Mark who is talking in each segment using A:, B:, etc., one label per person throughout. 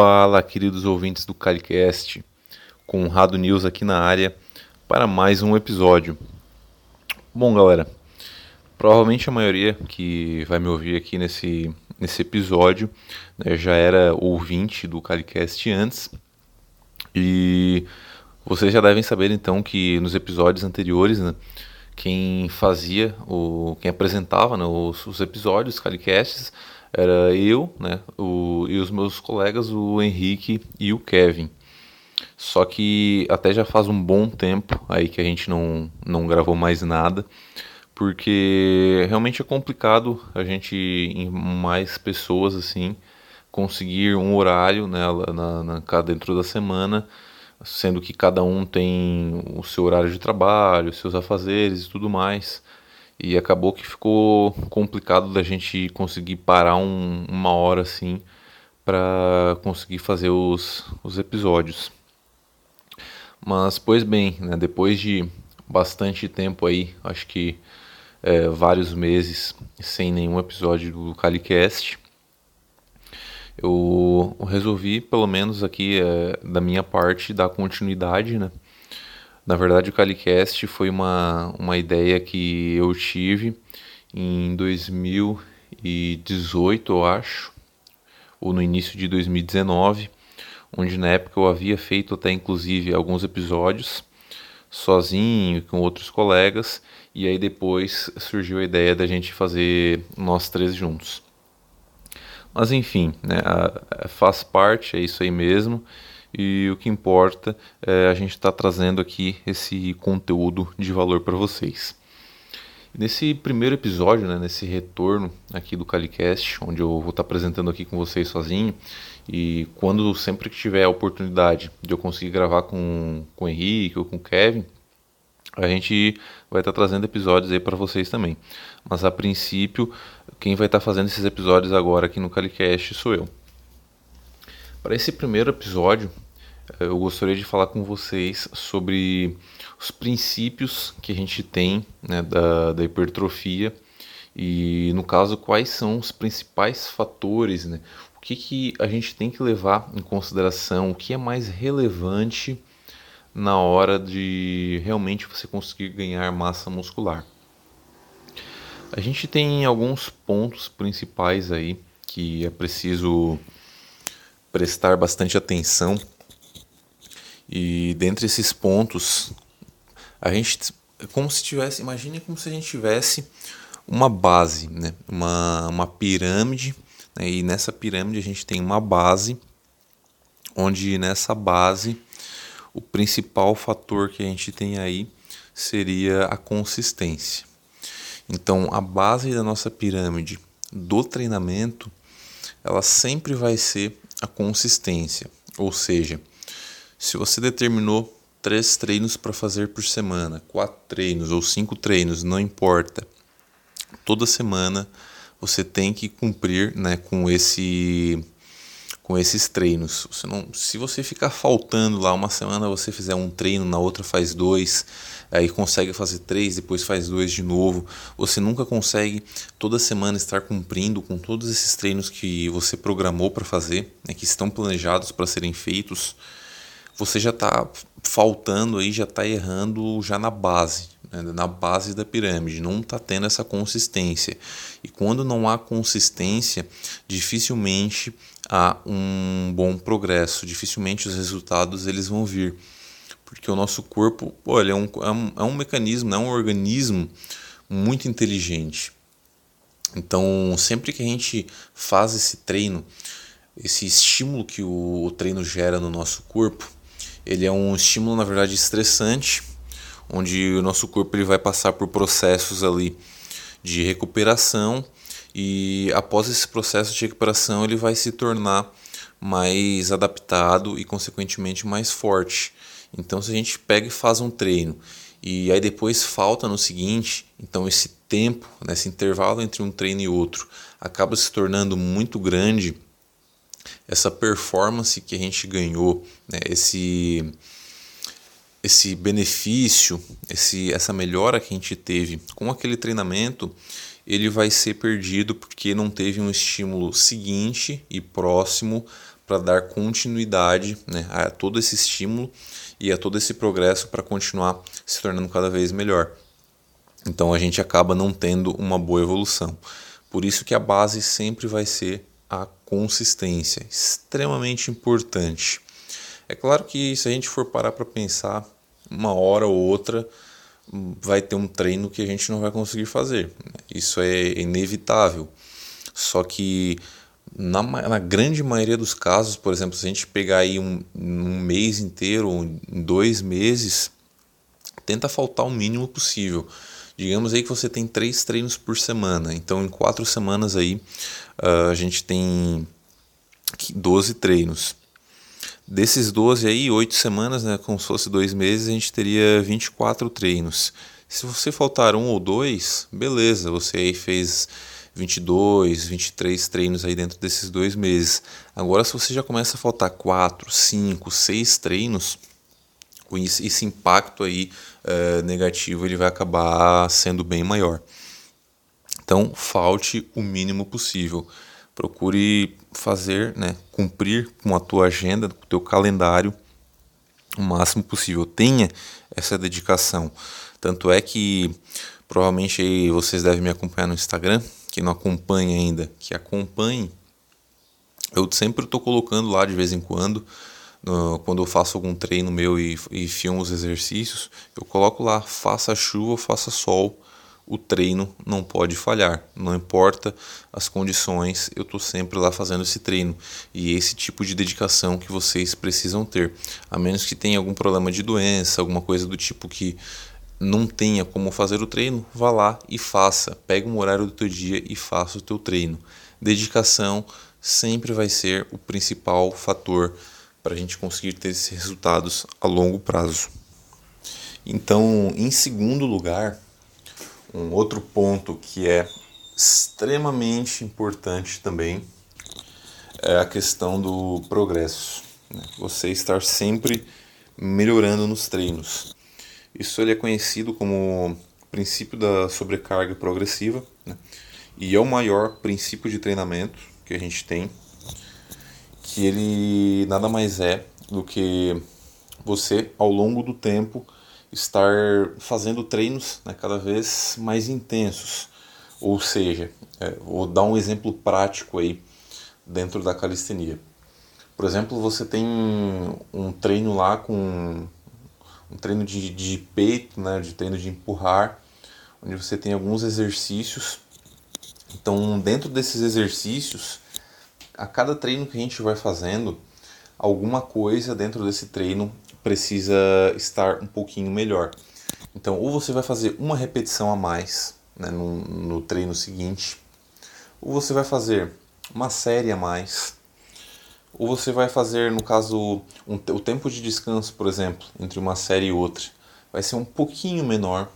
A: Fala, queridos ouvintes do Calicast, Conrado News aqui na área para mais um episódio. Bom, galera, provavelmente a maioria que vai me ouvir aqui nesse, nesse episódio né, já era ouvinte do Calicast antes e vocês já devem saber então que nos episódios anteriores, né, quem fazia, o, quem apresentava né, os, os episódios, Calicasts, era eu né, o, e os meus colegas, o Henrique e o Kevin. Só que até já faz um bom tempo aí que a gente não, não gravou mais nada, porque realmente é complicado a gente, em mais pessoas assim, conseguir um horário né, na, na, dentro da semana, sendo que cada um tem o seu horário de trabalho, seus afazeres e tudo mais. E acabou que ficou complicado da gente conseguir parar um, uma hora assim para conseguir fazer os, os episódios. Mas, pois bem, né, depois de bastante tempo aí, acho que é, vários meses sem nenhum episódio do Calicast, eu resolvi, pelo menos aqui é, da minha parte, dar continuidade, né? Na verdade, o Calicast foi uma, uma ideia que eu tive em 2018, eu acho, ou no início de 2019, onde na época eu havia feito até inclusive alguns episódios sozinho com outros colegas, e aí depois surgiu a ideia da gente fazer nós três juntos. Mas enfim, né, faz parte, é isso aí mesmo e o que importa é a gente estar tá trazendo aqui esse conteúdo de valor para vocês. Nesse primeiro episódio, né, nesse retorno aqui do Calicast, onde eu vou estar tá apresentando aqui com vocês sozinho, e quando sempre que tiver a oportunidade de eu conseguir gravar com, com o Henrique ou com o Kevin, a gente vai estar tá trazendo episódios aí para vocês também. Mas a princípio, quem vai estar tá fazendo esses episódios agora aqui no Calicast sou eu. Para esse primeiro episódio, eh, eu gostaria de falar com vocês sobre os princípios que a gente tem né, da, da hipertrofia e, no caso, quais são os principais fatores, né? o que, que a gente tem que levar em consideração, o que é mais relevante na hora de realmente você conseguir ganhar massa muscular. A gente tem alguns pontos principais aí que é preciso prestar bastante atenção. E dentre esses pontos, a gente como se tivesse, imagine como se a gente tivesse uma base, né? uma, uma pirâmide, né? e nessa pirâmide a gente tem uma base, onde nessa base o principal fator que a gente tem aí seria a consistência. Então, a base da nossa pirâmide do treinamento, ela sempre vai ser a consistência. Ou seja, se você determinou três treinos para fazer por semana, quatro treinos ou cinco treinos, não importa. Toda semana você tem que cumprir né, com esse com esses treinos. Você não, se você ficar faltando lá uma semana, você fizer um treino, na outra faz dois, aí consegue fazer três, depois faz dois de novo. Você nunca consegue toda semana estar cumprindo com todos esses treinos que você programou para fazer, né, que estão planejados para serem feitos. Você já está faltando aí, já está errando já na base, né, na base da pirâmide, não está tendo essa consistência. E quando não há consistência, dificilmente há um bom progresso, dificilmente os resultados eles vão vir. Porque o nosso corpo, olha, é um, é um, é um mecanismo, é um organismo muito inteligente. Então, sempre que a gente faz esse treino, esse estímulo que o, o treino gera no nosso corpo, ele é um estímulo, na verdade, estressante, onde o nosso corpo ele vai passar por processos ali de recuperação e após esse processo de recuperação ele vai se tornar mais adaptado e consequentemente mais forte. Então se a gente pega e faz um treino e aí depois falta no seguinte, então esse tempo, né, esse intervalo entre um treino e outro acaba se tornando muito grande, essa performance que a gente ganhou, né, esse esse benefício, esse, essa melhora que a gente teve com aquele treinamento, ele vai ser perdido porque não teve um estímulo seguinte e próximo para dar continuidade né, a todo esse estímulo e a todo esse progresso para continuar se tornando cada vez melhor. Então a gente acaba não tendo uma boa evolução. Por isso que a base sempre vai ser a consistência, extremamente importante. É claro que se a gente for parar para pensar, uma hora ou outra vai ter um treino que a gente não vai conseguir fazer. Isso é inevitável. Só que na, na grande maioria dos casos, por exemplo, se a gente pegar aí um, um mês inteiro, em dois meses, tenta faltar o mínimo possível. Digamos aí que você tem três treinos por semana. Então, em quatro semanas aí, uh, a gente tem 12 treinos. Desses 12 aí, 8 semanas, né, como se fosse dois meses, a gente teria 24 treinos. Se você faltar um ou dois, beleza, você aí fez 22, 23 treinos aí dentro desses dois meses. Agora, se você já começa a faltar 4, 5, 6 treinos, esse impacto aí uh, negativo ele vai acabar sendo bem maior. Então, falte o mínimo possível. Procure fazer, né, cumprir com a tua agenda, com o teu calendário o máximo possível. Tenha essa dedicação. Tanto é que provavelmente vocês devem me acompanhar no Instagram. Quem não acompanha ainda, que acompanhe. Eu sempre estou colocando lá de vez em quando quando eu faço algum treino meu e, e filmo os exercícios, eu coloco lá, faça chuva, faça sol, o treino não pode falhar. Não importa as condições, eu estou sempre lá fazendo esse treino. E esse tipo de dedicação que vocês precisam ter. A menos que tenha algum problema de doença, alguma coisa do tipo que não tenha como fazer o treino, vá lá e faça. Pega um horário do teu dia e faça o teu treino. Dedicação sempre vai ser o principal fator para a gente conseguir ter esses resultados a longo prazo. Então, em segundo lugar, um outro ponto que é extremamente importante também é a questão do progresso. Né? Você estar sempre melhorando nos treinos. Isso ele é conhecido como princípio da sobrecarga progressiva né? e é o maior princípio de treinamento que a gente tem que ele nada mais é do que você, ao longo do tempo, estar fazendo treinos né, cada vez mais intensos. Ou seja, é, vou dar um exemplo prático aí dentro da calistenia. Por exemplo, você tem um treino lá com um treino de, de peito, né, de treino de empurrar, onde você tem alguns exercícios. Então, dentro desses exercícios, a cada treino que a gente vai fazendo, alguma coisa dentro desse treino precisa estar um pouquinho melhor. Então, ou você vai fazer uma repetição a mais né, no, no treino seguinte, ou você vai fazer uma série a mais, ou você vai fazer, no caso, um, o tempo de descanso, por exemplo, entre uma série e outra, vai ser um pouquinho menor.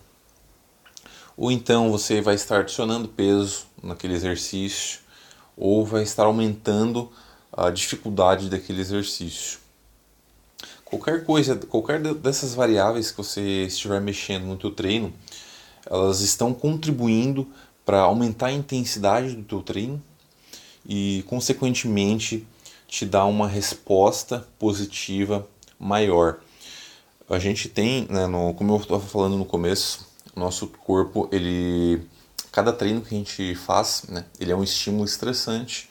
A: Ou então você vai estar adicionando peso naquele exercício, ou vai estar aumentando a dificuldade daquele exercício. Qualquer coisa, qualquer dessas variáveis que você estiver mexendo no teu treino, elas estão contribuindo para aumentar a intensidade do teu treino e consequentemente te dar uma resposta positiva maior. A gente tem, né, no, como eu estava falando no começo, nosso corpo ele cada treino que a gente faz, né, ele é um estímulo estressante.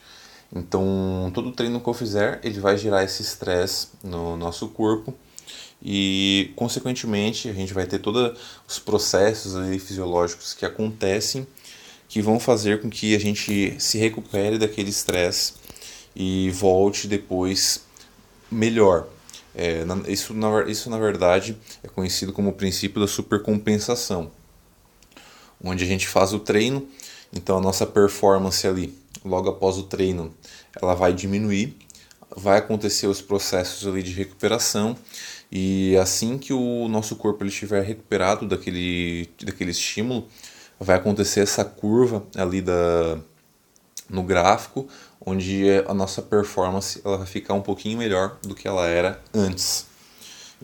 A: Então, todo treino que eu fizer, ele vai gerar esse estresse no nosso corpo e, consequentemente, a gente vai ter todos os processos ali fisiológicos que acontecem que vão fazer com que a gente se recupere daquele estresse e volte depois melhor. É, isso, na, isso, na verdade, é conhecido como o princípio da supercompensação onde a gente faz o treino, então a nossa performance ali, logo após o treino, ela vai diminuir, vai acontecer os processos ali de recuperação e assim que o nosso corpo ele estiver recuperado daquele, daquele estímulo, vai acontecer essa curva ali da, no gráfico, onde a nossa performance ela vai ficar um pouquinho melhor do que ela era antes.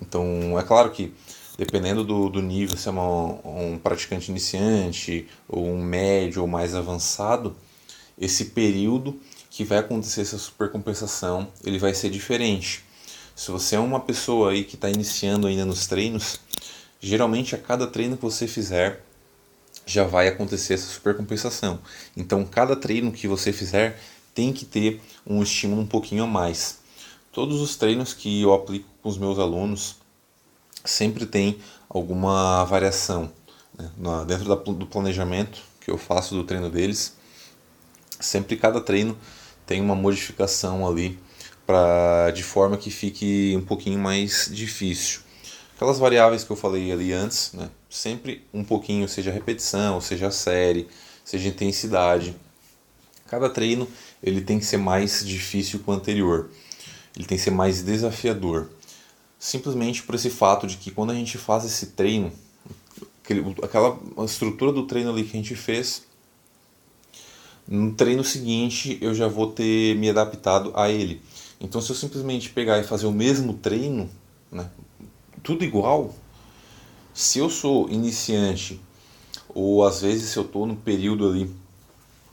A: Então, é claro que dependendo do, do nível, se é uma, um praticante iniciante, ou um médio ou mais avançado, esse período que vai acontecer essa supercompensação, ele vai ser diferente. Se você é uma pessoa aí que está iniciando ainda nos treinos, geralmente a cada treino que você fizer já vai acontecer essa supercompensação. Então, cada treino que você fizer tem que ter um estímulo um pouquinho a mais. Todos os treinos que eu aplico com os meus alunos sempre tem alguma variação né? dentro do planejamento que eu faço do treino deles. Sempre cada treino tem uma modificação ali para de forma que fique um pouquinho mais difícil. Aquelas variáveis que eu falei ali antes, né? sempre um pouquinho, seja repetição, seja série, seja intensidade. Cada treino ele tem que ser mais difícil que o anterior, ele tem que ser mais desafiador. Simplesmente por esse fato de que quando a gente faz esse treino, aquela estrutura do treino ali que a gente fez, no treino seguinte eu já vou ter me adaptado a ele. Então se eu simplesmente pegar e fazer o mesmo treino, né, tudo igual, se eu sou iniciante ou às vezes se eu estou no período ali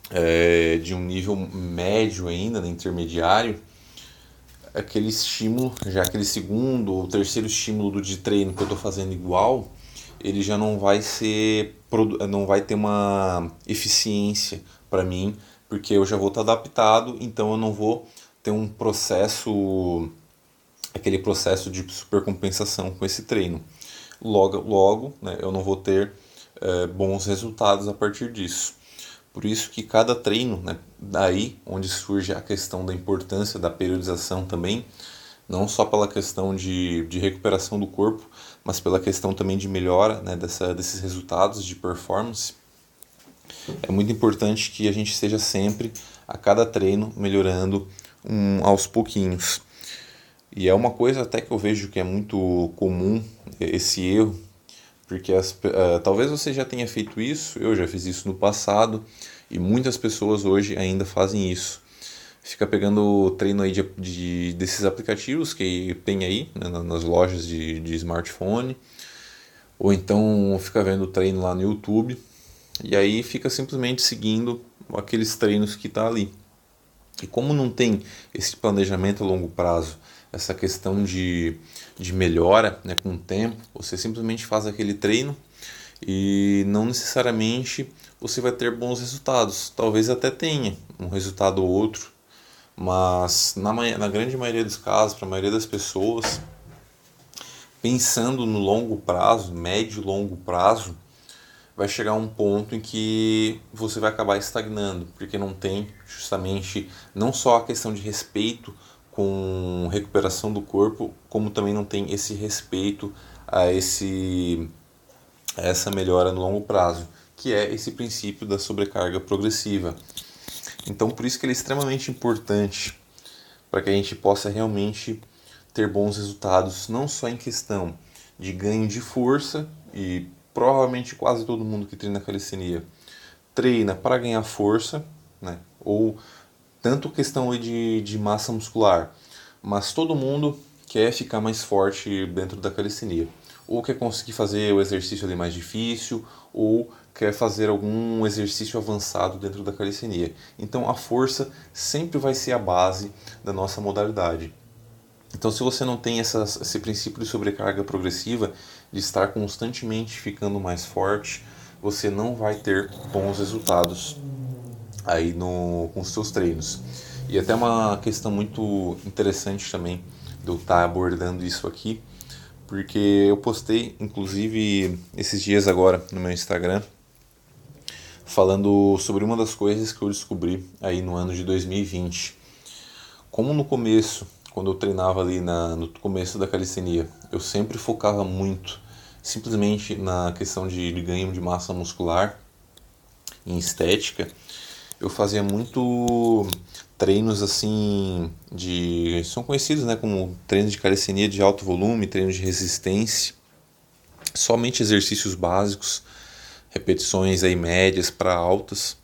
A: é, de um nível médio ainda, né, intermediário, aquele estímulo, já aquele segundo ou terceiro estímulo de treino que eu estou fazendo igual, ele já não vai ser, não vai ter uma eficiência para mim, porque eu já vou estar tá adaptado, então eu não vou ter um processo, aquele processo de supercompensação com esse treino. Logo, logo né, eu não vou ter é, bons resultados a partir disso. Por isso que cada treino, né, daí onde surge a questão da importância da periodização também, não só pela questão de, de recuperação do corpo, mas pela questão também de melhora né, dessa, desses resultados de performance. É muito importante que a gente esteja sempre, a cada treino, melhorando um, aos pouquinhos. E é uma coisa até que eu vejo que é muito comum esse erro porque as, uh, talvez você já tenha feito isso, eu já fiz isso no passado e muitas pessoas hoje ainda fazem isso. Fica pegando treino aí de, de desses aplicativos que tem aí né, nas lojas de, de smartphone, ou então fica vendo treino lá no YouTube e aí fica simplesmente seguindo aqueles treinos que está ali. E como não tem esse planejamento a longo prazo, essa questão de, de melhora né, com o tempo, você simplesmente faz aquele treino e não necessariamente você vai ter bons resultados. Talvez até tenha um resultado ou outro, mas na, na grande maioria dos casos, para a maioria das pessoas, pensando no longo prazo, médio e longo prazo, vai chegar um ponto em que você vai acabar estagnando, porque não tem justamente não só a questão de respeito com recuperação do corpo, como também não tem esse respeito a esse a essa melhora no longo prazo, que é esse princípio da sobrecarga progressiva. Então, por isso que ele é extremamente importante para que a gente possa realmente ter bons resultados, não só em questão de ganho de força e provavelmente quase todo mundo que treina calistenia treina para ganhar força, né? Ou tanto questão de, de massa muscular, mas todo mundo quer ficar mais forte dentro da calistenia. Ou quer conseguir fazer o exercício ali mais difícil, ou quer fazer algum exercício avançado dentro da calistenia. Então a força sempre vai ser a base da nossa modalidade. Então, se você não tem esse princípio de sobrecarga progressiva, de estar constantemente ficando mais forte, você não vai ter bons resultados aí no, com os seus treinos. E até uma questão muito interessante também de eu estar abordando isso aqui, porque eu postei, inclusive, esses dias agora no meu Instagram, falando sobre uma das coisas que eu descobri aí no ano de 2020. Como no começo, quando eu treinava ali na, no começo da calistenia, eu sempre focava muito simplesmente na questão de, de ganho de massa muscular, em estética, eu fazia muito treinos assim de são conhecidos né como treinos de calistenia de alto volume treinos de resistência. Somente exercícios básicos repetições aí médias para altas.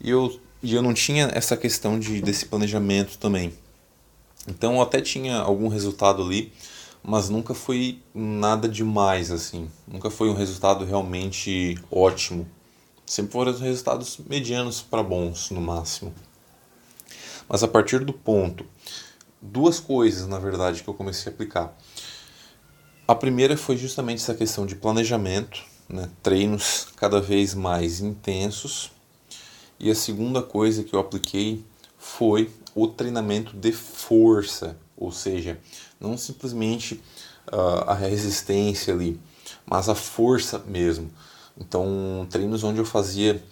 A: E eu e eu não tinha essa questão de desse planejamento também. Então eu até tinha algum resultado ali mas nunca foi nada demais assim. Nunca foi um resultado realmente ótimo Sempre foram resultados medianos para bons no máximo. Mas a partir do ponto, duas coisas na verdade que eu comecei a aplicar. A primeira foi justamente essa questão de planejamento, né? treinos cada vez mais intensos. E a segunda coisa que eu apliquei foi o treinamento de força, ou seja, não simplesmente uh, a resistência ali, mas a força mesmo. Então, treinos onde eu fazia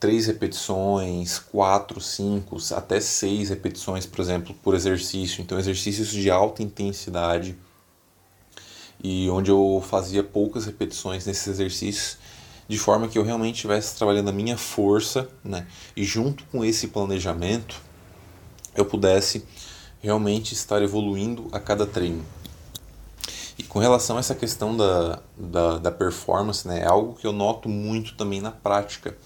A: três repetições, quatro, cinco, até seis repetições, por exemplo, por exercício. Então, exercícios de alta intensidade e onde eu fazia poucas repetições nesses exercícios, de forma que eu realmente estivesse trabalhando a minha força, né? E junto com esse planejamento, eu pudesse realmente estar evoluindo a cada treino. Com relação a essa questão da, da, da performance, né, é algo que eu noto muito também na prática.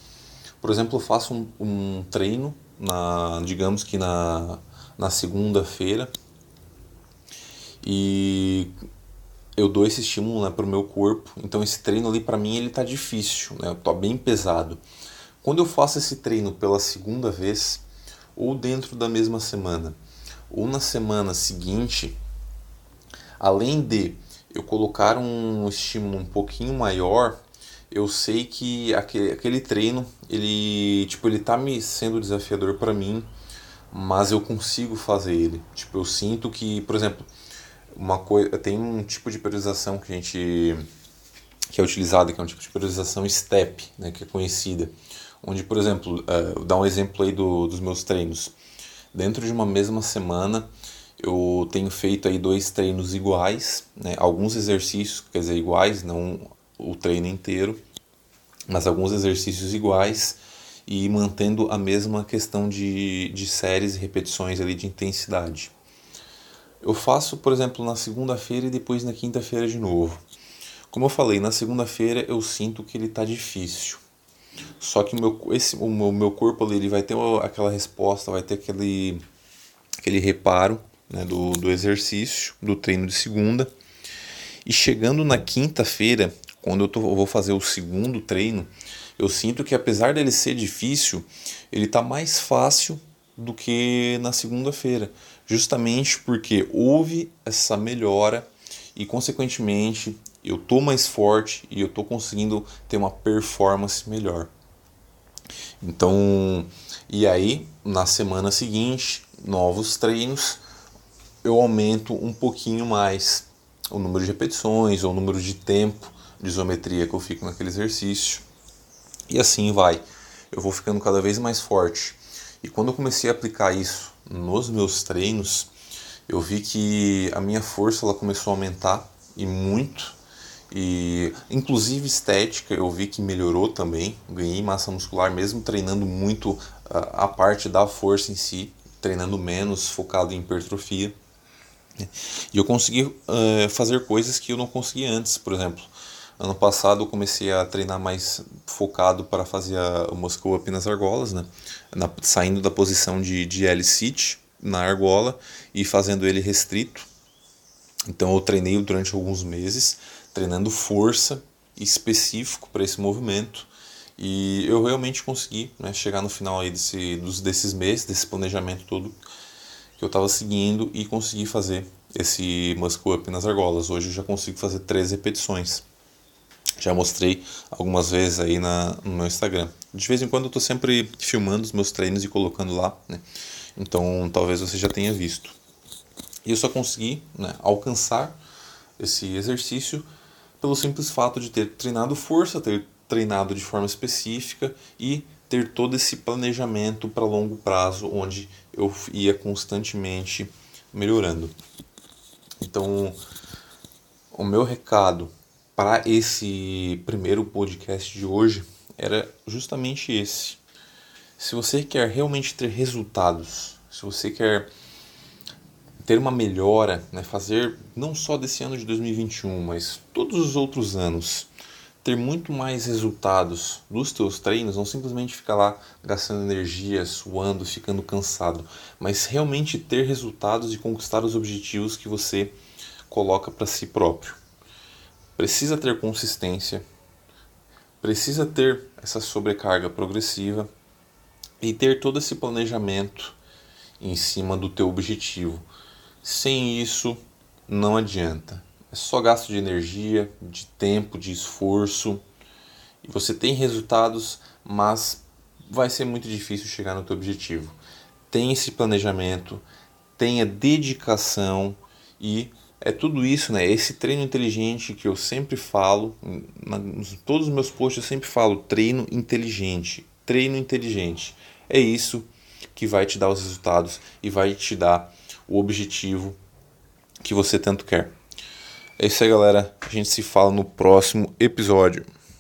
A: Por exemplo, eu faço um, um treino, na, digamos que na, na segunda-feira, e eu dou esse estímulo né, para o meu corpo. Então esse treino ali para mim ele tá difícil, né? Eu tô bem pesado. Quando eu faço esse treino pela segunda vez, ou dentro da mesma semana, ou na semana seguinte, além de eu colocar um estímulo um pouquinho maior, eu sei que aquele, aquele treino ele tipo ele tá me sendo desafiador para mim, mas eu consigo fazer ele. Tipo eu sinto que, por exemplo, uma coisa tem um tipo de periodização que a gente que é utilizado que é um tipo de periodização step né que é conhecida onde por exemplo uh, dar um exemplo aí do, dos meus treinos dentro de uma mesma semana eu tenho feito aí dois treinos iguais né alguns exercícios quer dizer iguais não o treino inteiro mas alguns exercícios iguais e mantendo a mesma questão de, de séries e repetições ali de intensidade eu faço, por exemplo, na segunda-feira e depois na quinta-feira de novo. Como eu falei, na segunda-feira eu sinto que ele está difícil. Só que meu, esse, o meu, meu corpo ali ele vai ter aquela resposta, vai ter aquele, aquele reparo né, do, do exercício, do treino de segunda. E chegando na quinta-feira, quando eu, tô, eu vou fazer o segundo treino, eu sinto que apesar dele ser difícil, ele está mais fácil do que na segunda-feira, justamente porque houve essa melhora e consequentemente eu tô mais forte e eu tô conseguindo ter uma performance melhor. Então, e aí na semana seguinte, novos treinos, eu aumento um pouquinho mais o número de repetições ou o número de tempo de isometria que eu fico naquele exercício. E assim vai. Eu vou ficando cada vez mais forte e quando eu comecei a aplicar isso nos meus treinos, eu vi que a minha força ela começou a aumentar e muito. E inclusive estética eu vi que melhorou também, ganhei massa muscular mesmo treinando muito a, a parte da força em si, treinando menos, focado em hipertrofia. E eu consegui uh, fazer coisas que eu não conseguia antes, por exemplo, Ano passado eu comecei a treinar mais focado para fazer o Moscow Up nas argolas, né? Na, saindo da posição de, de L-sit na argola e fazendo ele restrito. Então eu treinei durante alguns meses, treinando força específico para esse movimento. E eu realmente consegui né, chegar no final aí desse, dos, desses meses, desse planejamento todo que eu estava seguindo e consegui fazer esse muscle up nas argolas. Hoje eu já consigo fazer três repetições. Já mostrei algumas vezes aí na, no meu Instagram. De vez em quando eu estou sempre filmando os meus treinos e colocando lá, né? Então talvez você já tenha visto. E eu só consegui né, alcançar esse exercício pelo simples fato de ter treinado força, ter treinado de forma específica e ter todo esse planejamento para longo prazo, onde eu ia constantemente melhorando. Então, o meu recado para esse primeiro podcast de hoje era justamente esse. Se você quer realmente ter resultados, se você quer ter uma melhora, né, fazer não só desse ano de 2021, mas todos os outros anos, ter muito mais resultados dos teus treinos, não simplesmente ficar lá gastando energia, suando, ficando cansado, mas realmente ter resultados e conquistar os objetivos que você coloca para si próprio precisa ter consistência, precisa ter essa sobrecarga progressiva e ter todo esse planejamento em cima do teu objetivo. Sem isso, não adianta. É só gasto de energia, de tempo, de esforço. E você tem resultados, mas vai ser muito difícil chegar no teu objetivo. Tenha esse planejamento, tenha dedicação e é tudo isso, né? Esse treino inteligente que eu sempre falo, em todos os meus posts eu sempre falo treino inteligente, treino inteligente. É isso que vai te dar os resultados e vai te dar o objetivo que você tanto quer. É isso aí, galera. A gente se fala no próximo episódio.